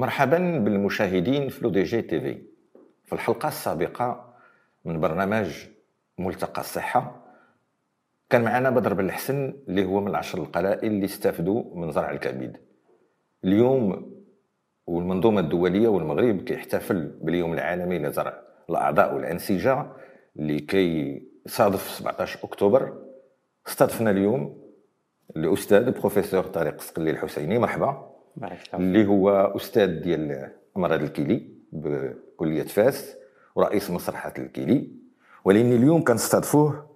مرحبا بالمشاهدين في لو دي جي تي في. في الحلقة السابقة من برنامج ملتقى الصحة كان معنا بدر بن الحسن اللي هو من العشر القلائل اللي استفدوا من زرع الكبد. اليوم والمنظومة الدولية والمغرب كيحتفل باليوم العالمي لزرع الأعضاء والأنسجة اللي كيصادف 17 أكتوبر. استضفنا اليوم الأستاذ بروفيسور طارق سقلي الحسيني. مرحبا. اللي هو أستاذ ديال أمراض الكلي بكلية فاس ورئيس مصلحة الكلي. ولكن اليوم كنستضفوه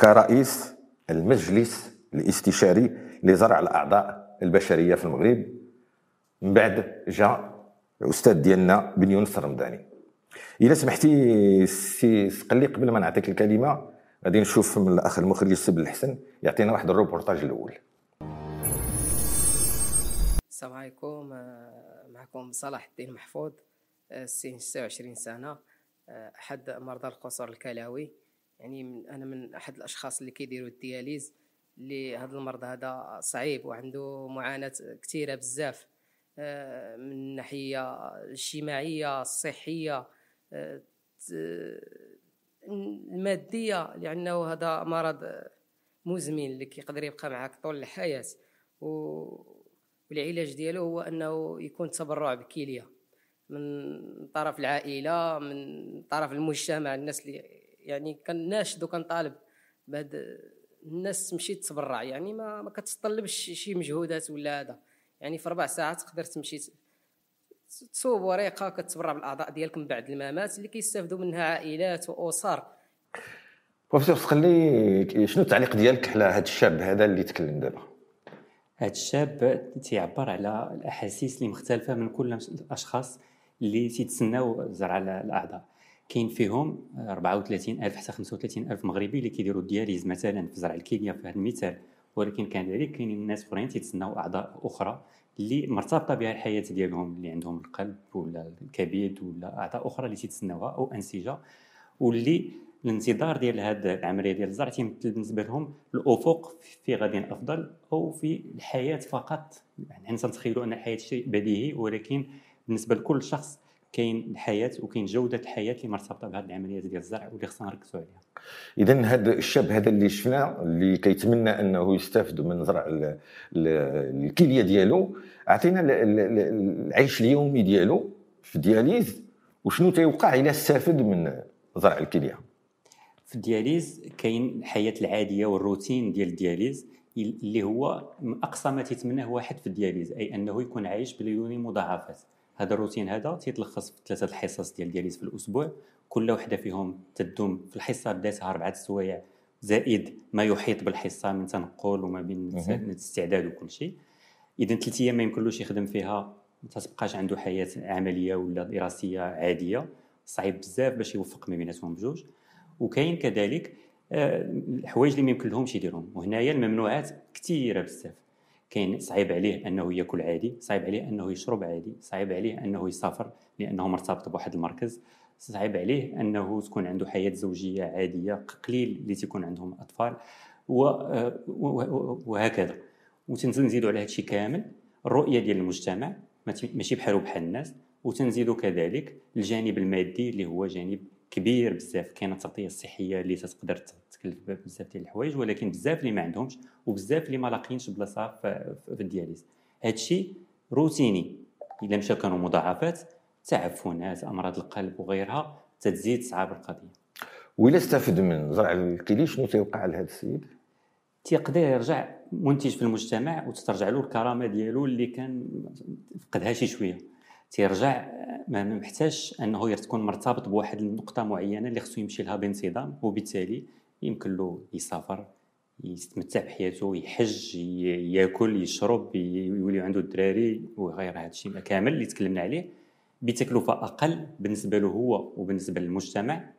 كرئيس المجلس الاستشاري لزرع الأعضاء البشرية في المغرب. من بعد جاء الأستاذ ديالنا بن يونس الرمضاني. إلا سمحتي سي سقلي قبل ما نعطيك الكلمة غادي نشوف من الأخ المخرج السي بلحسن يعطينا واحد الروبورتاج الأول. السلام عليكم. آه، معكم صلاح الدين محفوظ آه، سن 26 سنة آه، أحد مرضى القصور الكلوي يعني من أنا من أحد الأشخاص اللي كيديروا ال dialyse اللي هذا المرض هذا صعيب وعنده معاناة كثيره بزاف من الناحيه الاجتماعيه الصحيه المادية لأنه هذا مرض مزمن اللي كيقدر يبقى معك طول الحياة. والعلاج ديالو هو أنه يكون تبرع بكلية من طرف العائلة من طرف المجتمع الناس اللي يعني كناشد وكنطالب بهاد الناس تمشي تتبرع يعني ما ما كتطلبش شي مجهودات ولا هذا. يعني في ربع ساعات تقدر تمشي تصوب ورقه كتبرع بالأعضاء ديالك من بعد الممات اللي كيستافدوا منها عائلات وأسر. بروفيسور خلي شنو التعليق ديالك على هذا الشاب هذا اللي تكلم دابا؟ هذا الشاب تيعبر على الأحاسيس اللي مختلفة من كل الأشخاص اللي تيتسناو زرع الأعضاء. كاين فيهم 34000 حتى 35000 مغربي اللي كيديروا الدياليز مثلا في زرع الكليه في هذا المثال. ولكن كذلك كاينين الناس أخرين تيتسناو أعضاء أخرى اللي مرتبطة بها الحياة ديالهم اللي عندهم القلب ولا الكبد ولا أعضاء أخرى اللي تيتسناوها أو أنسجة واللي الانتظار ديال هذه العملية ديال الزرع تيمثل بالنسبة لهم الأفق في غد أفضل أو في الحياة فقط. يعني تنتخيلوا أن الحياة شيء بديهي ولكن بالنسبة لكل شخص كاين الحياة وكاين جودة الحياة اللي مرتبطة بهذه العمليات ديال الزرع واللي خصنا نركزوا عليها. اذا هذا الشاب هذا اللي شفنا اللي كيتمنى أنه يستافد من زرع الكلية ديالو أعطينا العيش اليومي ديالو في ال dialyse وشنو تيوقع إلى استافد من زرع الكلية؟ في ال dialyse كاين الحياة العادية والروتين ديال ال dialyse اللي هو أقصى ما تيتمناه واحد في ال dialyse أي أنه يكون عايش بلا أدنى مضاعفات. هذا الروتين هذا تيتلخص في ثلاثة الحصص ديال ال dialyse في الأسبوع. كل وحدة فيهم تدوم في الحصة بذاتها أربعة السوايع زائد ما يحيط بالحصة من تنقل وما بين الاستعداد وكل شيء. اذا ثلاث أيام ما يمكنلوش يخدم فيها ما تبقاش عنده حياة عملية ولا دراسية عادية. صعيب بزاف باش يوفق ما بيناتهم بجوج. وكاين كذلك آه، الحوايج اللي ما يمكن لهمش يديرهم. وهنايا الممنوعات كثيرة بزاف. كاين صعيب عليه أنه يأكل عادي صعيب عليه أنه يشرب عادي صعيب عليه أنه يسافر لأنه مرتبط بواحد المركز صعيب عليه أنه تكون عنده حياة زوجية عادية قليل اللي تيكون عندهم أطفال آه، وهكذا. وتنزيدوا على هذا كامل. الرؤية ديال المجتمع ماشي بحالو بحال الناس. وتنزيدوا كذلك الجانب المادي اللي هو جانب كبير بزاف كاينة التغطيه الصحيه اللي تقدر تكلف بزاف ديال الحوايج ولكن بزاف اللي ما عندهمش وبزاف اللي ما لاقيينش بلاصة في, الدياليز. هادشي روتيني. إلا مشى كانوا مضاعفات تعفنات أمراض القلب وغيرها تزيد صعاب القضية. وإلا استفد من زرع الكلي شنو تيوقع لهذا السيد؟ تيقدر يرجع منتج في المجتمع وتترجع له الكرامة ديالو اللي كان فقدها شي شوية. تيرجع ما محتاجش انه تكون مرتبط بواحد النقطة معينة اللي خصو يمشي لها بانتظام وبالتالي يمكن له يسافر يستمتع بحياته يحج ياكل يشرب يولي عنده الدراري وغير هذا الشيء كامل اللي تكلمنا عليه بتكلفة أقل بالنسبة له هو وبالنسبة للمجتمع.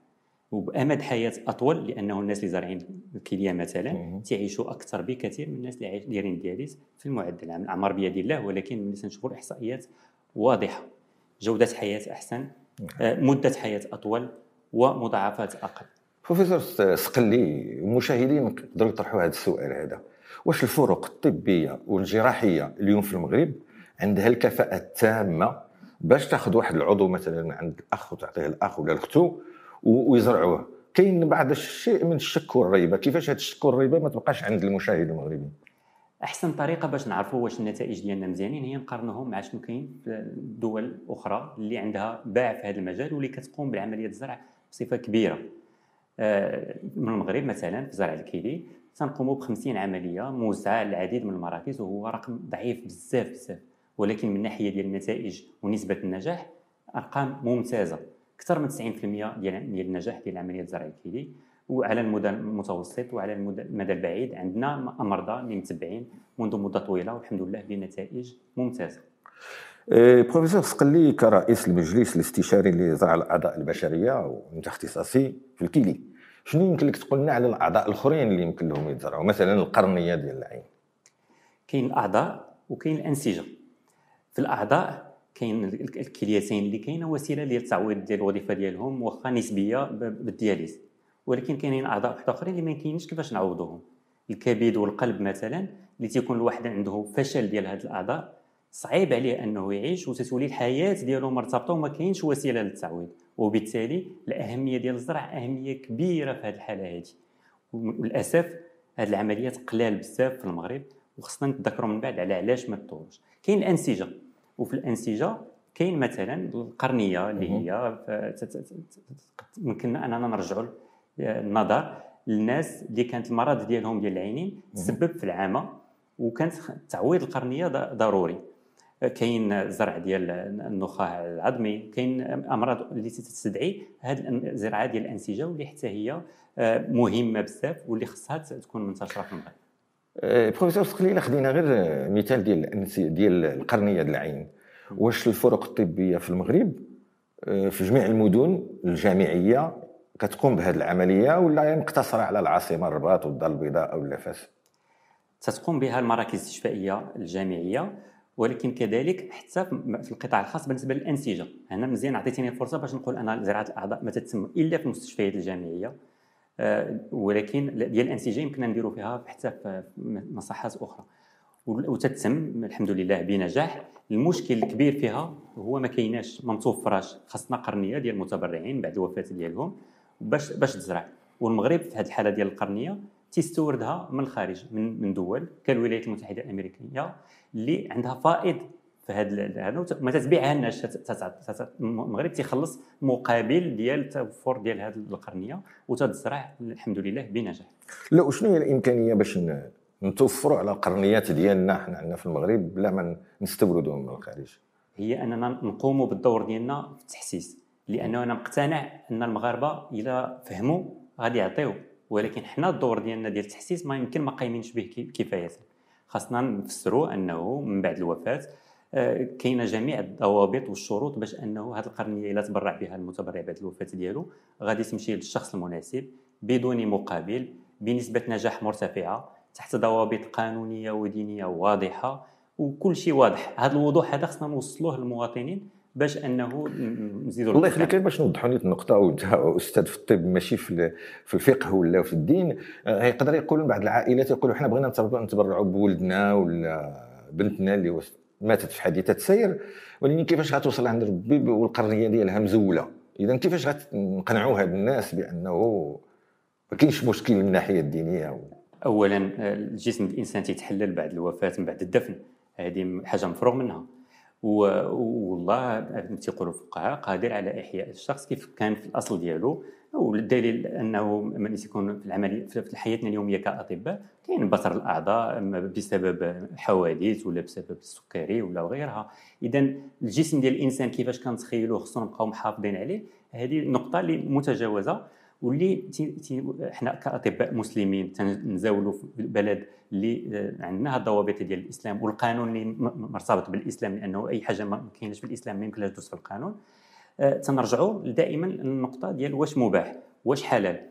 وبأمد حياة أطول لأنه الناس اللي زارعين الكلية مثلا تعيشوا أكثر بكثير من الناس اللي دايرين الدياليز في المعدل. العام الأعمار بيد الله ولكن ملي تنشوفوا الإحصائيات واضحة. جودة حياة أحسن آه، مدة حياة أطول ومضاعفات أقل. بروفيسور سقلي المشاهدين يقدروا يطرحوا هذا السؤال هذا. واش الفروق الطبية والجراحية اليوم في المغرب عندها الكفاءة التامة باش تاخذ واحد العضو مثلا عند الاخ وتعطيه الأخ ولا الاختو ويزرعوه؟ كاين بعض الشيء من الشك والريبة. كيفاش هذا الشك والريبة ما تبقاش عند المشاهد المغربي أحسن طريقة باش نعرفوا واش النتائج ديالنا مزيانين هي نقارنوهم مع شنو كاين في الدول الاخرى اللي عندها باع في هذا المجال واللي كتقوم بعملية الزرع بصفة كبيرة. آه، من المغرب مثلا في زرع الكيلي تنقوموا ب 50 عملية موزعه على العديد من المراكز وهو رقم ضعيف بزاف بزاف. ولكن من ناحية ديال النتائج ونسبة النجاح أرقام ممتازة. أكثر من 90% ديال ديال النجاح ديال عملية زرع الكيلي. وعلى المدى المتوسط وعلى المدى البعيد عندنا مرضى اللي متبعين منذ مدة طويلة والحمد لله بنتائج ممتازة. إيه، بروفيسور سقلي كرئيس المجلس الاستشاري لزرع الأعضاء البشرية وانت اختصاصي في الكيلي. شنو يمكن لك تقول لنا على الأعضاء الآخرين اللي يمكن لهم يتزرعوا؟ مثلا القرنية ديال العين. كاين الأعضاء وكاين الأنسجة. في الأعضاء كاين الكليتين اللي كاينة وسيلة ديال التعويض ديال الوظيفة ديالهم واخا نسبية بالدياليز. ولكن كاينين أعضاء واحد أخرين اللي ما يمكنش كيفاش نعوضوهم. الكبد والقلب مثلا اللي تيكون الواحد عنده فشل ديال هذه الأعضاء صعيب عليه أنه يعيش وتتولي الحياة ديالو مرتبطة وما كاينش وسيلة للتعويض. وبالتالي الأهمية ديال الزرع أهمية كبيرة في هذه الحالة هذه وللأسف هذه العمليات قلال بزاف في المغرب وخصنا نتذكروا من بعد على علاش ما تطورش. كاين الأنسجة وفي الأنسجة كاين مثلا القرنية اللي هي يمكن أننا نرجعوا النظر للناس اللي كانت المرض ديالهم ديال العينين تسبب في العامة وكانت تعويض القرنية ضروري. كاين زرع ديال النخاع العظمي كاين أمراض اللي تستدعي هذه الزراعه ديال الأنسجة واللي حتى هي آه، مهمة بزاف واللي خصها تكون منتشرة في المغرب. آه، بروفيسور سقليله خدينا غير مثال ديال ديال القرنية ديال العين. واش الفرق الطبية في المغرب؟ آه، في جميع المدن الجامعية كتقوم بهذه العملية ولا مقتصره على العاصمة الرباط والدار البيضاء أو لافاس تتقوم بها المراكز الاستشفائيه الجامعية ولكن كذلك حتى في القطاع الخاص بالنسبة للأنسجة. هنا مزيان عطيتيني الفرصه باش نقول أنا زراعة الأعضاء ما تتم إلا في المستشفيات الجامعية. آه، ولكن ديال الأنسجة يمكن نديروا فيها حتى في مصحات أخرى. وتتم الحمد لله بنجاح. المشكل الكبير فيها هو ما كايناش ما متوفراش خاصنا قرنية ديال المتبرعين بعد الوفاه ديالهم. باش باش تزرع. والمغرب في هذه الحالة ديال القرنية تيستوردها من الخارج من من دول. كالولايات المتحدة الأمريكية اللي عندها فائض في هذا هذا ما تتبيعها الناس المغرب تيخلص مقابل ديال التوفر ديال هذه القرنية وتتزرع الحمد لله بنجاح. لا وشنو هي الإمكانية باش نتوفروا على القرنيات ديالنا حنا عندنا في المغرب بلا ما نستوردوهم من الخارج؟ هي أننا نقوموا بالدور ديالنا في التحسيس. لأنه أنا مقتنع أن المغاربة إذا فهموا غادي يعطيو. ولكن حنا الدور ديالنا ديال التحسيس ما يمكن ما قايمينش به كفاية. خاصنا نفسروا أنه من بعد الوفاة آه، كاينة جميع الضوابط والشروط باش أنه هذه القرنية إلا تبرع بها المتبرع بعد الوفاة ديالو غادي تمشي للشخص المناسب بدون مقابل بنسبة نجاح مرتفعة تحت ضوابط قانونية ودينية واضحة وكل شيء واضح. هذا الوضوح هذا خصنا نوصلوه للمواطنين باش أنه نزيدوا الله يخليك باش نوضحوا لي النقطة وانت أستاذ في الطب ماشي في في الفقه ولا في الدين آه، يقدر يقول بعض العائلات يقولوا حنا بغينا نتبرعوا بولدنا ولا بنتنا اللي ماتت في حادثة سير ولكن كيفاش غتوصل عند ربي والقرنية ديالها مزولة؟ اذا كيفاش غنقنعوا هاد الناس بأنه ما كاينش مشكل من الناحية الدينية اولا الجسم الإنسان تيتحلل بعد الوفاة من بعد الدفن. هذه حاجة مفروغ منها. والله تيقولوا الفقهاء قادر على إحياء الشخص كيف كان في الأصل ديالو. والدليل أنه من يكون في العملية في حياتنا اليومية كأطباء كاين بتر الأعضاء بسبب حوادث ولا بسبب السكري ولا غيرها. إذا الجسم ديال الإنسان كيفاش كنتخيلوه خصنا نبقاو محافظين عليه هذه النقطه اللي متجاوزة. واللي تي تي إحنا كأطباء مسلمين تنزاولوا في بلد اللي عندنا الضوابط ديال الإسلام والقانون اللي مرتبط بالإسلام لأنه أي حاجة ما كاينش في الإسلام ما يمكنش تدوز في القانون. آه، تنرجعوا دائما للنقطة ديال واش مباح واش حلال.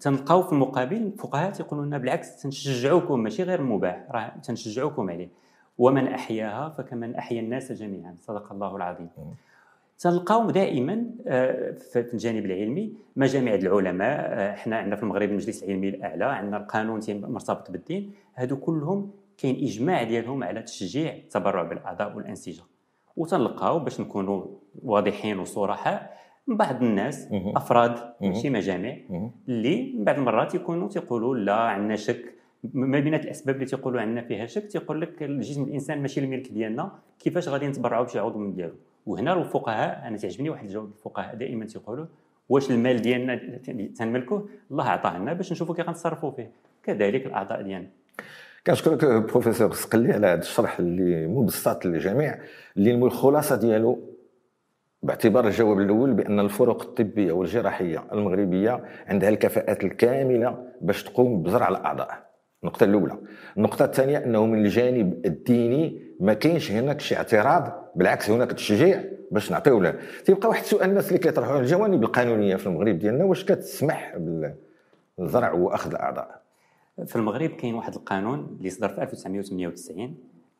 تنلقاو في المقابل الفقهاء تيقولوا لنا بالعكس تنشجعوكم ماشي غير مباح راه تنشجعوكم عليه. ومن أحياها فكمن أحيا الناس جميعا. صدق الله العظيم. تلقاو دائما آه، في الجانب العلمي مجامع العلماء إحنا عندنا في المغرب المجلس العلمي الأعلى عندنا القانون مرتبط بالدين هادو كلهم كاين إجماع ديالهم على تشجيع التبرع بالأعضاء والأنسجة وتنلقاو باش نكونوا واضحين وصراحة بعض الناس. أفراد. ماشي مجامع. اللي من بعض المرات يكونوا تيقولوا لا عندنا شك ما بين الأسباب اللي تيقولوا عندنا فيها شك تيقول لك الجسم الإنسان ماشي الملك ديالنا كيفاش غادي نتبرعوا بشي عضو من ديالو وهنا الفقهاء أنا تعجبني واحد الجواب الفقهاء دائما تيقولوا واش المال ديالنا تنملكوه؟ الله عطاه لنا باش نشوفوا كيف غنتصرفوا فيه. كذلك الأعضاء ديالنا. كنشكرك بروفيسور سقلي على هذا الشرح اللي مبسط للجميع. اللي الخلاصة ديالو باعتبار الجواب الأول بأن الفرق الطبية والجراحية المغربية عندها الكفاءات الكاملة باش تقوم بزرع الأعضاء. النقطة الأولى. النقطة الثانية أنه من الجانب الديني ما كاينش هناك شي اعتراض بالعكس هناك تشجيع باش نعطيو له. تيبقى واحد السؤال الناس اللي كيطرحوا الجوانب القانونية في المغرب ديالنا واش كتسمح بالزرع وأخذ الأعضاء؟ في المغرب كاين واحد القانون اللي صدر في 1998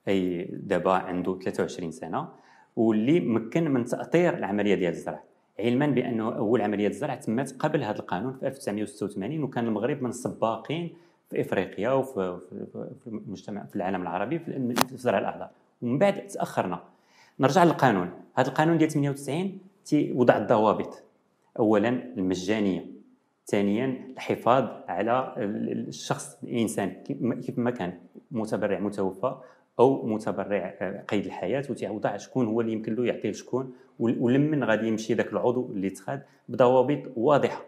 أي دابا عنده 23 سنة واللي مكن من تأطير العملية ديال الزرع. علما بأنه أول عملية الزرع تمت قبل هذا القانون في 1986 وكان المغرب من السباقين في إفريقيا وفي في المجتمع في العالم العربي في زرع الاعضاء ومن بعد تأخرنا. نرجع للقانون. هذا القانون ديال 98 وضع الضوابط. اولا المجانية. ثانيا الحفاظ على الشخص الإنسان كيف ما كان متبرع متوفى أو متبرع آه، قيد الحياة وتيوضع شكون هو اللي يمكن له يعطيه شكون ولمن غادي يمشي ذاك العضو اللي تخاد بضوابط واضحة.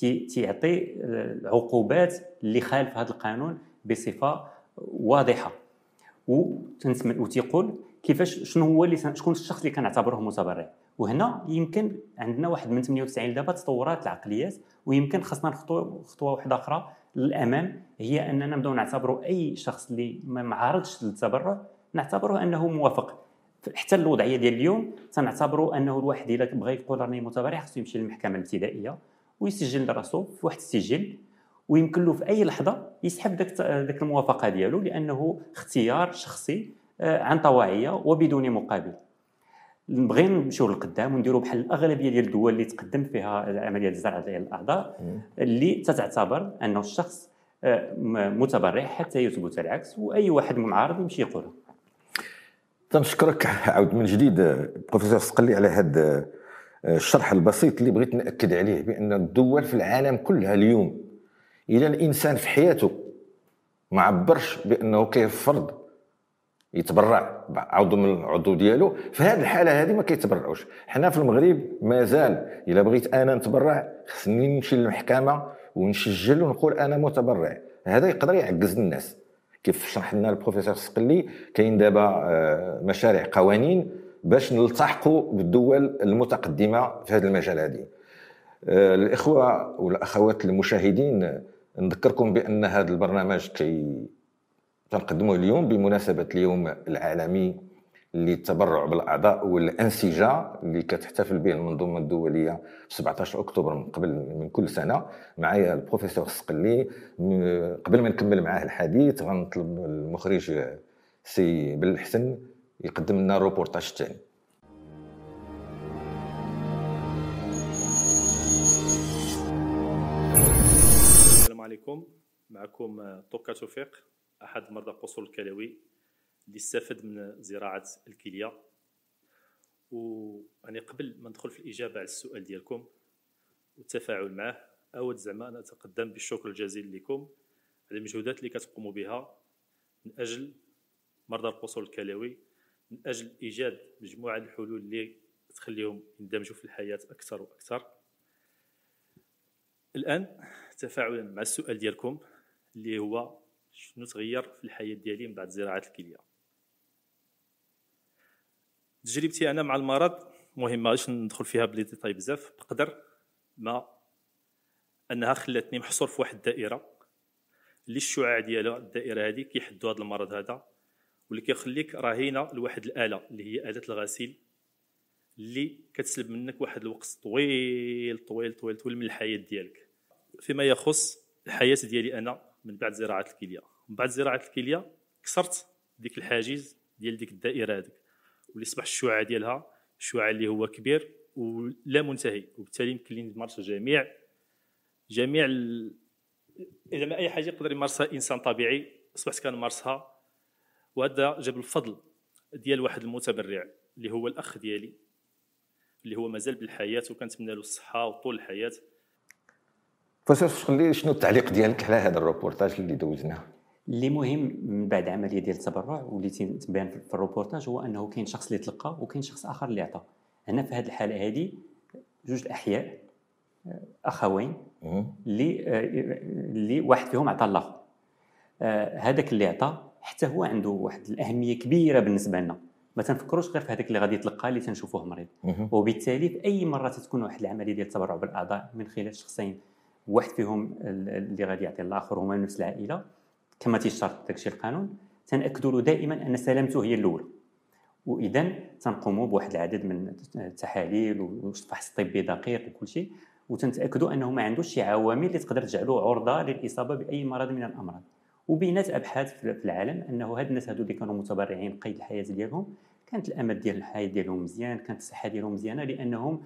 تيعطي آه، العقوبات اللي خالف هذا القانون بصفة واضحة. وتيقول كيفاش شنو هو اللي شكون الشخص اللي كنعتبره متبرع؟ وهنا يمكن عندنا واحد من 98 دابا تطورات العقليات ويمكن خاصنا نخطو خطوة واحدة أخرى للأمام هي أننا نبدأو نعتبروا أي شخص اللي ما معارضش للتبرع نعتبره أنه موافق. حتى الوضعية ديال اليوم تنعتبروا أنه الواحد إلا بغى يقول راني متبرع خصو يمشي للمحكمة الابتدائية. ويسجل راسو في واحد السجل ويمكن له في أي لحظة يسحب ذاك ذاك الموافقة ديالو لأنه اختيار شخصي آه، عن طواعية وبدون مقابل. نبغي نمشيو للقدام ونديروا بحال الأغلبية ديال الدول اللي تقدم فيها عمليه الزرع ديال الأعضاء اللي تتعتبر انه الشخص آه، متبرع حتى يثبت العكس وأي واحد معارض يمشي يقولها تنشكرك عاود من جديد بروفيسور سقلي على هذا آه، الشرح البسيط اللي بغيت نأكد عليه بأن الدول في العالم كلها اليوم إلى الإنسان في حياته ما عبرش بأنه كيفرض يتبرع عضو من العضو ديالو في هذه الحالة هذه ما كيتبرعوش. حنا في المغرب مازال إلا بغيت أنا نتبرع خصني نمشي للمحكمة ونسجل ونقول أنا متبرع. هذا يقدر يعجز الناس. كيف شرح لنا البروفيسور سقلي كاين دابا آه، مشاريع قوانين باش نلتحقوا بالدول المتقدمة في هذا المجال هذه. آه، الإخوة والأخوات المشاهدين نذكركم بأن هذا البرنامج كي تنقدموه اليوم بمناسبة اليوم العالمي للتبرع بالأعضاء والانسجة اللي كتحتفل به المنظومة الدولية 17 أكتوبر من قبل من كل سنة. معايا البروفيسور السقلي قبل ما نكمل معاه الحديث غنطلب المخرج سي بالحسن يقدم لنا الروبورتاج الثاني السلام عليكم. معكم توكا توفيق أحد مرضى القصور الكلوي اللي استفد من زراعة الكلية. واني قبل ما ندخل في الإجابة على السؤال ديالكم والتفاعل معه أود زعما أنا أتقدم بالشكر الجزيل لكم على المجهودات اللي كتقوموا بها من أجل مرضى القصور الكلوي. من أجل إيجاد مجموعة الحلول اللي تخليهم يندمجوا في الحياة أكثر وأكثر. الآن تفاعلا مع السؤال ديالكم اللي هو شنو تغير في الحياة ديالي من بعد زراعة الكلية؟ تجربتي أنا مع المرض مهمة باش ندخل فيها بلي ديتاي بزاف. بقدر ما أنها خلاتني محصور في واحد الدائرة اللي الشعاع ديالها الدائرة هذه كيحدوا هذا المرض هذا. واللي كيخليك رهينه لواحد الآلة اللي هي آلة الغسيل اللي كتسلب منك واحد الوقت طويل طويل طويل طويل من الحياة ديالك. فيما يخص الحياة ديالي أنا من بعد زراعة الكلية. من بعد زراعة الكلية كسرت ديك الحاجز ديال ديك الدائرة هذيك. واللي صبح الشعاع ديالها الشعاع اللي هو كبير ولا منتهي. وبالتالي يمكن لي نمارس جميع جميع ال... إذا ما أي حاجة يقدر يمارسها إنسان طبيعي أصبحت كنمارسها وهذا جاب الفضل ديال واحد المتبرع اللي هو الأخ ديالي اللي هو مازال بالحياة وكنتمنى له الصحة وطول الحياة. فاش خلي شنو التعليق ديالك على هذا الروبورتاج اللي دوزناه؟ اللي مهم من بعد عملية ديال التبرع واللي تبان في الروبورتاج هو أنه كاين شخص اللي تلقى وكاين شخص آخر اللي عطى. هنا في هذه الحالة هذه جوج الاحياء آه، أخوين اللي آه، اللي واحد فيهم عطى الآخر. آه، هذاك اللي عطى حتى هو عنده واحد الأهمية كبيرة بالنسبة لنا. ما تنفكروش غير في هذاك اللي غادي يتلقى اللي تنشوفوه مريض. وبالتالي في أي مرة تكون واحد العملية ديال التبرع بالأعضاء من خلال شخصين واحد فيهم اللي غادي يعطي الآخر هما نفس العائلة. كما تيشترط داكشي القانون. تنأكدوا له دائما أن سلامته هي الاولى واذا تنقوموا بواحد العدد من التحاليل والفحص الطبي دقيق وكل شيء. وتنتأكدوا أنه ما عندوش شي عوامل اللي تقدر تجعله عرضة للإصابة بأي مرض من الأمراض. وبينات أبحاث في العالم أنه هاد الناس هادو اللي كانوا متبرعين قيد الحياة ديالهم كانت الامل ديال الحياة ديالهم مزيان كانت الصحة ديالهم مزيانة لأنهم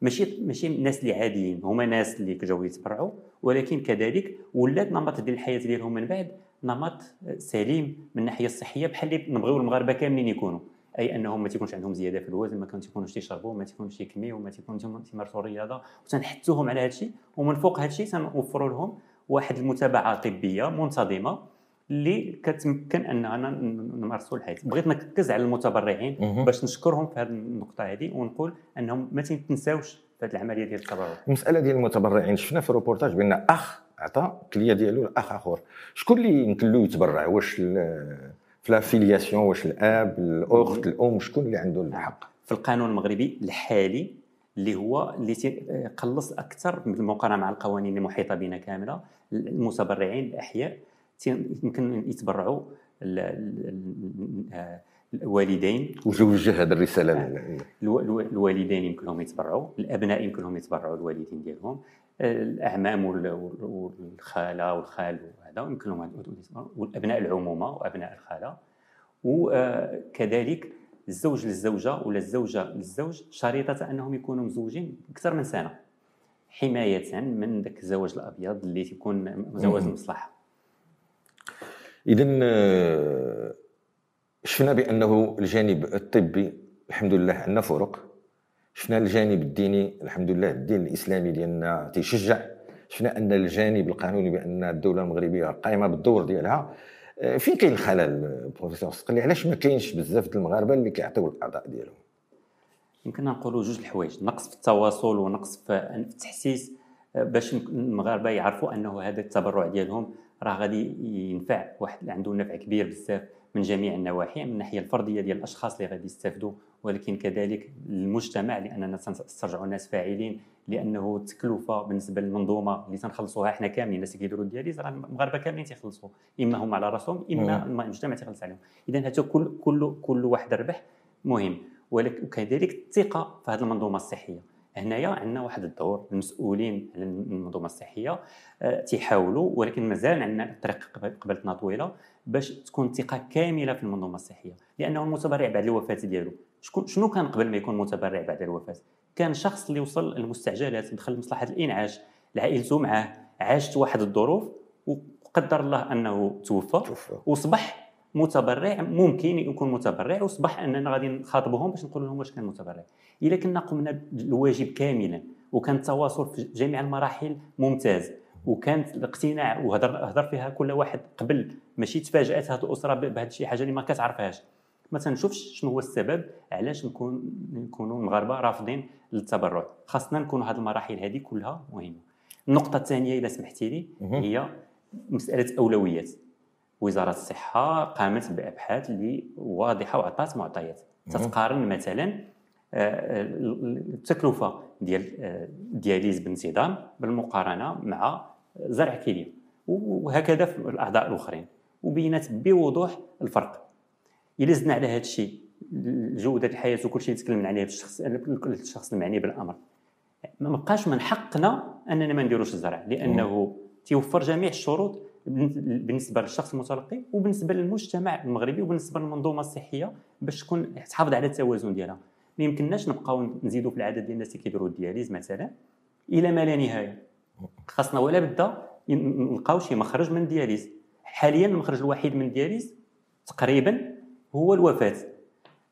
ماشي ماشي الناس اللي عاديين هما ناس اللي جاو يتبرعوا ولكن كذلك ولات نمط ديال الحياة ديالهم من بعد نمط سليم من الناحية الصحية بحال اللي نبغيو المغاربة كاملين يكونوا. أي أنهم ما تيكونش عندهم زيادة في الوزن ما تيكونوش تيشربوا ما تيكونوش تيكميو ما تيكونوش تيمارسوا الرياضة. وتنحثوهم على هذا الشيء ومن فوق هذا الشيء تنوفروا لهم واحد المتابعة طبية منتظمة اللي كتمكن أننا نمارسوا الحياة. بغيت نركز على المتبرعين باش نشكرهم في هذه النقطة هذه ونقول أنهم ما تنساوش في هذه العملية ديال التبرع. المسألة ديال المتبرعين شفنا في الروبورتاج بأن أخ عطى كلية ديالو لأخ آخر. شكون اللي يمكن له يتبرع؟ واش في لافيلياسيون واش الآب الأخت الأم؟ شكون اللي عنده الحق؟ في القانون المغربي الحالي اللي هو اللي تيقلص أكثر بالمقارنه مع القوانين المحيطة بنا كاملة المتبرعين الأحياء. يمكن يتبرعوا الوالدين. وجوجه هذه الرسالة آه. الوالدين يمكن لهم يتبرعوا الأبناء يمكن لهم يتبرعوا الوالدين ديالهم. الأعمام والخالة والخال وهذا يمكن لهم والأبناء العمومة وأبناء الخالة. وكذلك الزوج للزوجة ولا الزوجه للزوج شريطة أنهم يكونوا مزوجين أكثر من سنة. حماية من ذاك الزواج الأبيض اللي تيكون زواج المصلحة. اذا آه، شفنا بأنه الجانب الطبي الحمد لله عندنا فرق شفنا الجانب الديني الحمد لله الدين الإسلامي ديالنا تيشجع. شفنا أن الجانب القانوني بأن الدولة المغربية قائمة بالدور ديالها. فين كاين الخلل بروفيسور سقلي علاش ما كاينش بزاف ديال المغاربة اللي كيعطيو الأعضاء ديالهم؟ يمكن نقولوا جوج الحوايج نقص في التواصل ونقص في التحسيس آه، باش المغاربة يعرفوا أنه هذا التبرع ديالهم راه غادي ينفع واحد عنده نفع كبير بزاف من جميع النواحي من الناحية الفردية ديال الأشخاص اللي غادي يستافدوا ولكن كذلك المجتمع لأننا تنسترجعوا ناس فاعلين لأنه التكلفه بالنسبة للمنظومة اللي تنخلصوها إحنا كاملين الناس اللي كيديروا الدياليز راه المغاربه كاملين تيخلصوا إما هم على رأسهم إما المجتمع تيخلص عليهم. إذا هذا كل كل كل واحد ربح مهم. ولكن وكذلك الثقة في هذه المنظومة الصحية. هنايا عندنا واحد الدور المسؤولين على المنظومه الصحية آه، تيحاولوا ولكن مازال عندنا الطريق قبلتنا طويلة باش تكون ثقة كاملة في المنظومة الصحية. لأنه المتبرع بعد الوفاة ديالو شنو كان قبل ما يكون متبرع بعد الوفاة؟ كان شخص اللي وصل المستعجلات دخل مصلحه الإنعاش عائلته معاه عاشت واحد الظروف وقدر الله أنه توفى وصبح متبرع ممكن يكون متبرع وصبح أننا غادي نخاطبهم باش نقول لهم واش كان متبرع. إلا كنا قمنا الواجب كاملا وكان التواصل في جميع المراحل ممتاز وكانت الاقتناع وهضر هضر فيها كل واحد قبل ماشي تفاجأت هذه الأسرة بهذا الشيء حاجة اللي ما كتعرفهاش. ما تنشوفش شنو هو السبب علاش نكون نكونوا المغاربه رافضين للتبرع. خاصنا نكونوا هذه المراحل هذه كلها مهمة. النقطة الثانية اذا سمحتي لي هي مسألة أولويات. وزارة الصحة قامت بإبحاث اللي واضحه وعطات معطيات تتقارن مثلا آه، التكلفة ديال الدياليز آه، بانتظام بالمقارنة مع زرع كليه وهكذا في الأعضاء الأخرين. وبينت بوضوح الفرق. إلا زدنا على هذا الشيء جودة الحياة وكل شيء تكلمنا عليه الشخص الشخص المعني بالأمر. ما بقاش من حقنا أننا ما نديروش الزرع لأنه تيوفر جميع الشروط بالنسبة للشخص المتلقي وبالنسبة للمجتمع المغربي وبالنسبة للمنظومة الصحية باش تكون تحافظ على التوازن ديالها. ما يمكنناش نبقاو نزيدوا في العدد ديال الناس اللي كيديروا ال dialyse مثلا إلى ما لا نهاية. خاصنا ولا بدا نلقاو شي مخرج من ال dialyse. حاليا المخرج الوحيد من ال dialyse تقريبا هو الوفاة.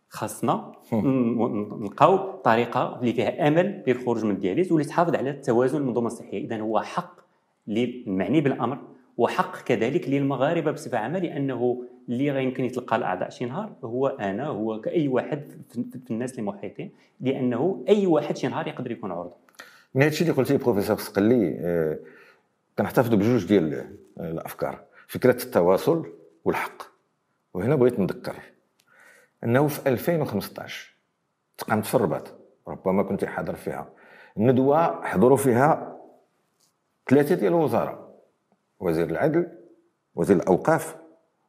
خاصنا نلقاو طريقة اللي فيها أمل للخروج من ال dialyse واللي تحافظ على التوازن المنظومة الصحية. اذا هو حق للمعني بالأمر وحق كذلك للمغاربة بصفة عامة لأنه اللي غيمكن يتلقى الأعضاء شي نهار هو أنا هو كأي واحد في الناس اللي محيطين لأنه أي واحد شي نهار يقدر يكون عرضه من هادشي اللي قلتي بروفيسور سقلي آه، كنحتفظوا بجوج ديال آه، الأفكار فكرة التواصل والحق. وهنا بغيت نذكر أنه في 2015 تقامت في الرباط ربما كنت حاضر فيها. ندوه حضروا فيها ثلاثة ديال الوزراء. وزير العدل وزير الأوقاف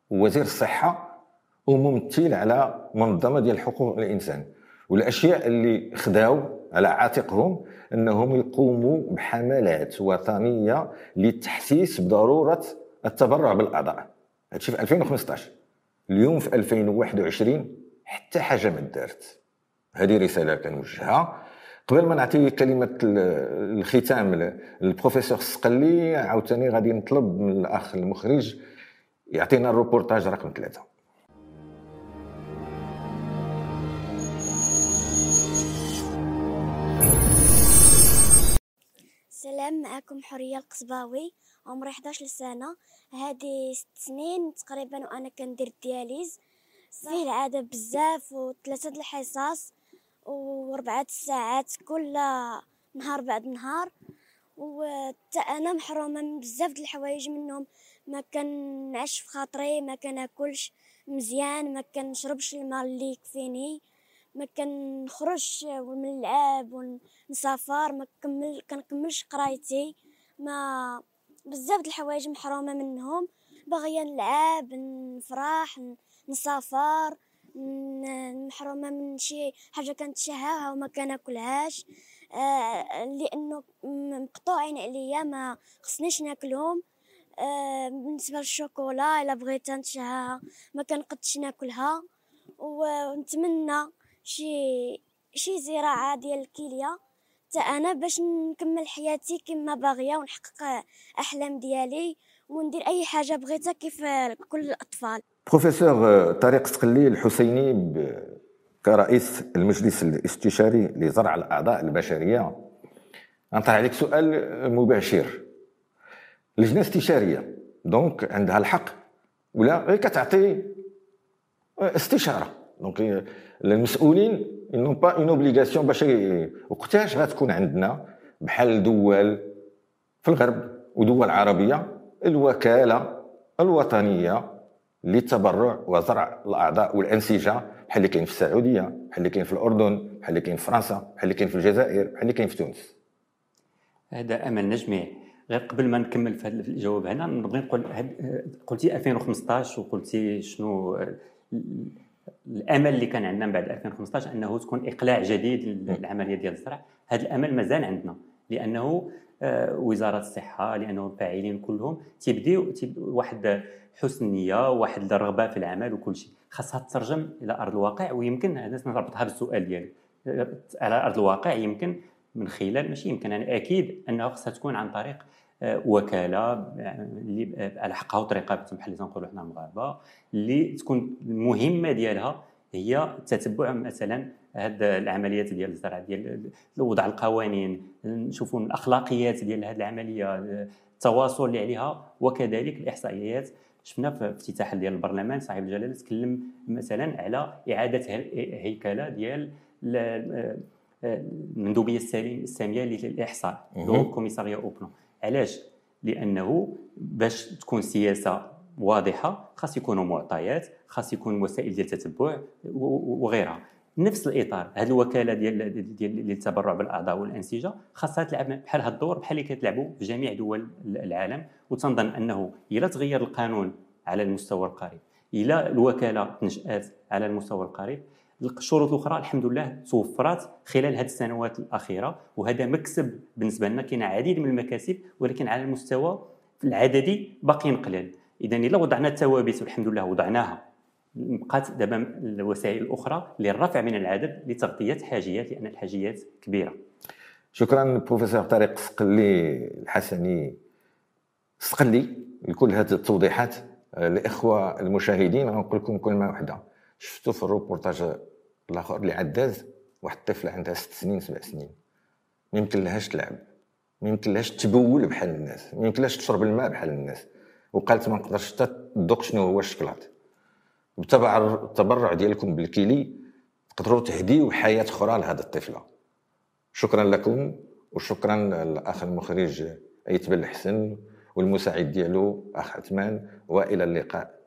ووزير الصحة وممثل على منظمة ديال حقوق الإنسان. والأشياء اللي خداو على عاتقهم أنهم يقوموا بحملات وطنية للتحسيس بضرورة التبرع بالأعضاء. هادشي في 2015 اليوم في 2021 حتى حاجة ما دارت. هذه رسالة كنوجهها قبل ما نعطي كلمة الختام للبروفيسور السقلي عاوتاني غادي نطلب من الأخ المخرج يعطينا الروبورتاج رقم ثلاثة. السلام معكم حرية القصباوي. عمري 11 سنة. هذه ست سنين تقريبا وأنا كندير الدياليز. فيه العادة بزاف وثلاثة الحصص. وربعة ساعات كل نهار بعد نهار. وتا أنا محرومة من بزاف د الحوايج منهم. ما كنعش في خاطري ما كناكلش مزيان ما كنشربش الماء اللي يكفيني. ما كنخرجش ونلعب ونسافر ما كمل كنكملش قرايتي. ما بزاف د الحوايج محرومة منهم. باغية نلعب نفرح نسافر. محرومة من شي حاجة كنتشهاها وما كناكلهاش. آه لأنه مقطوعين عليا ما خصنيش ناكلهم. آه بالنسبة للشوكولا إلا بغيت نتشهاها ما كنقدش ناكلها. ونتمنى شي شي زراعة ديال الكلية حتى أنا باش نكمل حياتي كما باغية ونحقق أحلام ديالي وندير أي حاجة بغيتها كيف كل الأطفال. بروفيسور طارق سقلي الحسيني كرئيس المجلس الاستشاري لزرع الأعضاء البشرية. نطرح عليك سؤال مباشر. لجنة استشارية donc عندها الحق ولا غير كتعطي استشارة. donc المسؤولين n'ont pas une obligation باش وقتاش غتكون عندنا بحال دول في الغرب ودول عربية؟ الوكالة الوطنية. للتبرع وزرع الأعضاء والأنسجة بحال اللي كاين في السعودية بحال اللي كاين في الأردن بحال اللي كاين في فرنسا بحال اللي كاين في الجزائر بحال اللي كاين في تونس؟ هذا أمل جميع غير قبل ما نكمل في الجواب هنا نبغي نقول قلتي 2015 وقلتي شنو الأمل اللي كان عندنا من بعد 2015 أنه تكون إقلاع جديد للعملية ديال الزرع. هذا الأمل مازال عندنا لأنه وزارة الصحة لأنه الفاعلين كلهم. تيبديو واحد حسن نية واحد الرغبه في العمل وكل شيء. خاصها تترجم إلى أرض الواقع ويمكن هذا نربطها بالسؤال ديالي على أرض الواقع يمكن من خلال ماشي يمكن أنا أكيد أنها خاصها تكون عن طريق آه، وكالة اللي على حقها وطريقة بحال اللي تنقولوا حنا المغاربة اللي تكون المهمه ديالها هي تتبع مثلا هاد العمليات ديال الزرع ديال وضع القوانين نشوفوا الأخلاقيات ديال هذه العملية التواصل اللي عليها وكذلك الإحصائيات. شفنا في افتتاح ديال البرلمان صاحب الجلالة تكلم مثلا على إعادة هيكلة ديال المندوبية السامية للإحصاء le commissariat au plan علاش؟ لأنه باش تكون سياسة واضحة خاص يكونوا معطيات خاص يكون وسائل ديال التتبع وغيرها. نفس الإطار هذه الوكالة ديال ديال التبرع بالأعضاء والأنسجة خاصها تلعب بحال هذا الدور بحال اللي كتلعبوا في جميع دول العالم. وتنظن أنه إلا تغير القانون على المستوى القريب إلا الوكالة تنشأت على المستوى القريب الشروط الأخرى الحمد لله توفرت خلال هذه السنوات الأخيرة. وهذا مكسب بالنسبة لنا كاين عديد من المكاسب ولكن على المستوى العددي باقي قليل اذا إلا وضعنا الثوابت والحمد لله وضعناها. بقات دابا الوسائل الأخرى للرفع من العدد لتغطية حاجيات لأن الحاجيات كبيرة. شكرا بروفيسور طارق السقلي الحسني. السقلي لكل هذه التوضيحات. آه، الاخوه المشاهدين غنقول لكم كلمة واحدة. شفتوا في الروبورتاج الآخر اللي عداز واحد الطفله عندها ست سنين سبع سنين. ما يمكن لهاش تلعب. ما يمكن لهاش تبول بحال الناس. ما يمكن لهاش تشرب الماء بحال الناس. وقالت ما نقدرش حتى تذوق شنو هو الشكلاط بتبع التبرع ديالكم بالكيلي تقدروا تهديوا حياة أخرى لهذه الطفلة. شكرا لكم وشكرا للأخ المخرج ايت بن الحسن والمساعد ديالو أخ عثمان وإلى اللقاء.